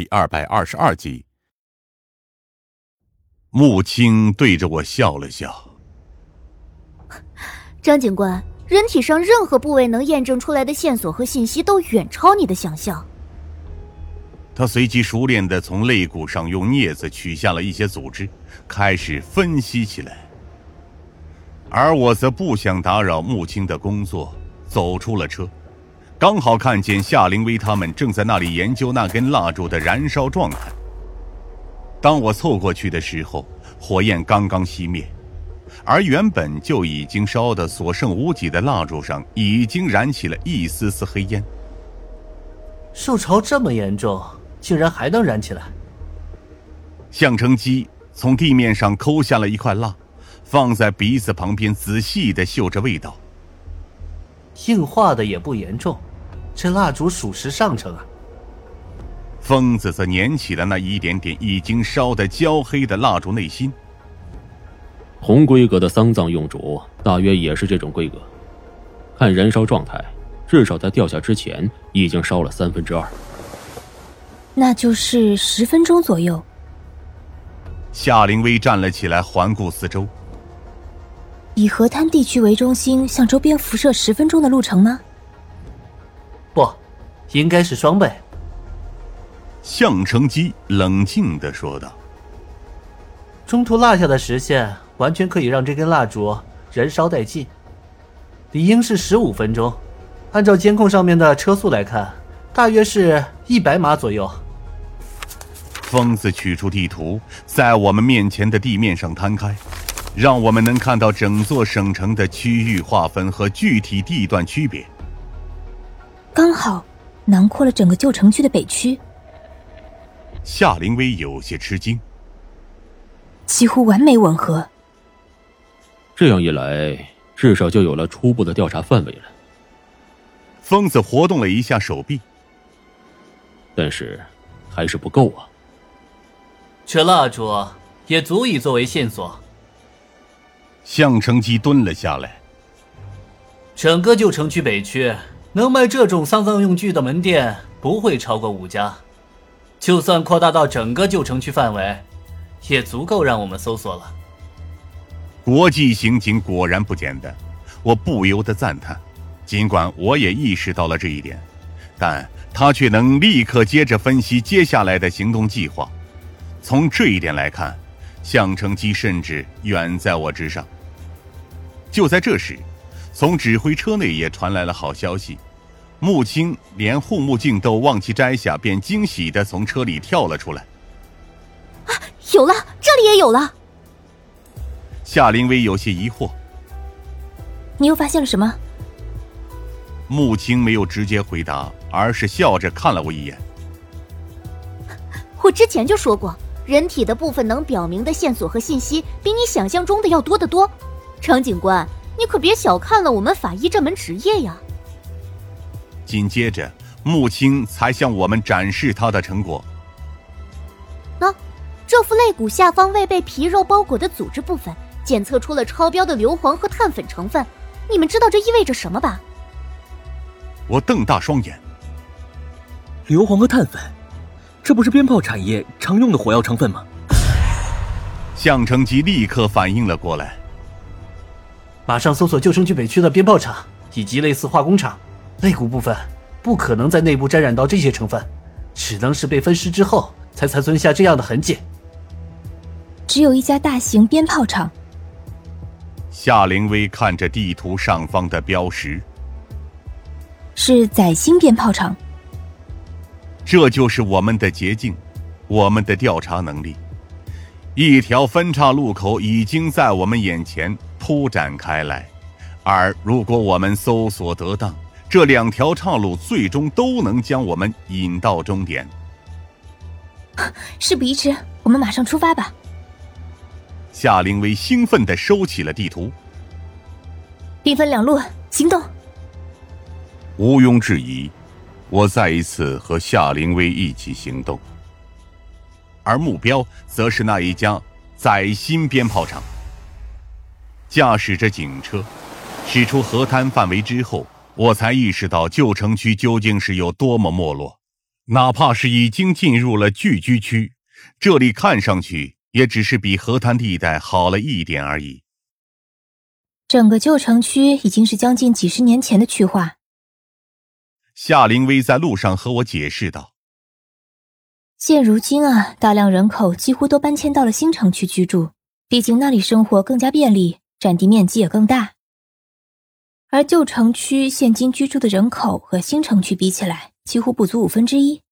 第二百二十二集。穆青对着我笑了笑：“ 张警官，人体上任何部位能验证出来的线索和信息都远超你的想象。”他随即熟练的从肋骨上用镊子取下了一些组织，开始分析起来。而我则不想打扰穆青的工作，走出了车，刚好看见夏灵薇他们正在那里研究那根蜡烛的燃烧状态。当我凑过去的时候，火焰刚刚熄灭，而原本就已经烧得所剩无几的蜡烛上，已经燃起了一丝丝黑烟。受潮这么严重，竟然还能燃起来！向成基从地面上抠下了一块蜡。放在鼻子旁边，仔细的嗅着味道。硬化的也不严重，这蜡烛属实上乘啊。疯子则捻起了那一点点已经烧得焦黑的蜡烛内心。同规格的丧葬用烛，大约也是这种规格。看燃烧状态，至少在掉下之前已经烧了三分之二。那就是十分钟左右。夏灵薇站了起来，环顾四周。以河滩地区为中心，向周边辐射十分钟的路程吗？不，应该是双倍。向成基冷静的说道：“中途落下的时限，完全可以让这根蜡烛燃烧殆尽，理应是十五分钟。按照监控上面的车速来看，大约是一百码左右。”疯子取出地图，在我们面前的地面上摊开。让我们能看到整座省城的区域划分和具体地段区别，刚好囊括了整个旧城区的北区。夏灵薇有些吃惊，几乎完美吻合。这样一来，至少就有了初步的调查范围了。疯子活动了一下手臂，但是还是不够啊。这蜡烛也足以作为线索。向成基蹲了下来。整个旧城区北区能卖这种丧葬用具的门店不会超过五家，就算扩大到整个旧城区范围，也足够让我们搜索了。国际刑警果然不简单，我不由得赞叹。尽管我也意识到了这一点，但他却能立刻接着分析接下来的行动计划。从这一点来看，向成基甚至远在我之上。就在这时，从指挥车内也传来了好消息。穆青连护目镜都忘记摘下，便惊喜的从车里跳了出来。啊，有了，这里也有了。夏灵薇有些疑惑：“你又发现了什么？”穆青没有直接回答，而是笑着看了我一眼。我之前就说过，人体的部分能表明的线索和信息，比你想象中的要多得多。程警官，你可别小看了我们法医这门职业呀！紧接着，穆青才向我们展示他的成果。那，这副肋骨下方未被皮肉包裹的组织部分，检测出了超标的硫磺和碳粉成分。你们知道这意味着什么吧？我瞪大双眼。硫磺和碳粉，这不是鞭炮产业常用的火药成分吗？项成吉立刻反应了过来。马上搜索旧城区北区的鞭炮厂以及类似化工厂，肋骨部分不可能在内部沾染到这些成分，只能是被分尸之后才残存下这样的痕迹。只有一家大型鞭炮厂。夏灵薇看着地图上方的标识，是载星鞭炮厂。这就是我们的捷径，我们的调查能力。一条分岔路口已经在我们眼前。铺展开来，而如果我们搜索得当，这两条岔路最终都能将我们引到终点。事不宜迟，我们马上出发吧。夏灵薇兴奋地收起了地图，兵分两路行动。毋庸置疑，我再一次和夏灵薇一起行动，而目标则是那一家载新鞭炮厂。驾驶着警车驶出河滩范围之后，我才意识到旧城区究竟是有多么没落。哪怕是已经进入了聚居区，这里看上去也只是比河滩地带好了一点而已。整个旧城区已经是将近几十年前的区划。夏灵薇在路上和我解释道：“现如今啊，大量人口几乎都搬迁到了新城区居住，毕竟那里生活更加便利，占地面积也更大。而旧城区现今居住的人口和新城区比起来，几乎不足五分之一，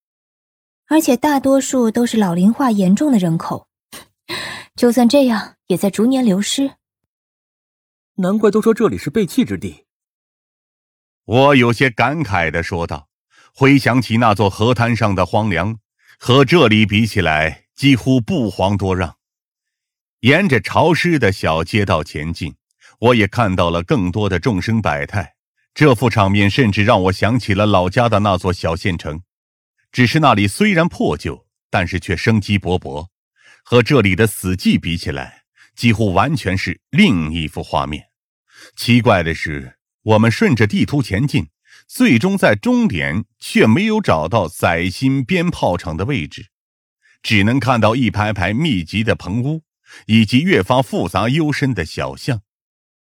而且大多数都是老龄化严重的人口，就算这样，也在逐年流失。难怪都说这里是被弃之地。”我有些感慨的说道，回想起那座河滩上的荒凉，和这里比起来，几乎不遑多让。沿着潮湿的小街道前进，我也看到了更多的众生百态。这幅场面甚至让我想起了老家的那座小县城，只是那里虽然破旧，但是却生机勃勃，和这里的死寂比起来，几乎完全是另一幅画面。奇怪的是。我们顺着地图前进，最终在终点却没有找到载新鞭炮厂的位置，只能看到一排排密集的棚屋，以及越发复杂幽深的小巷。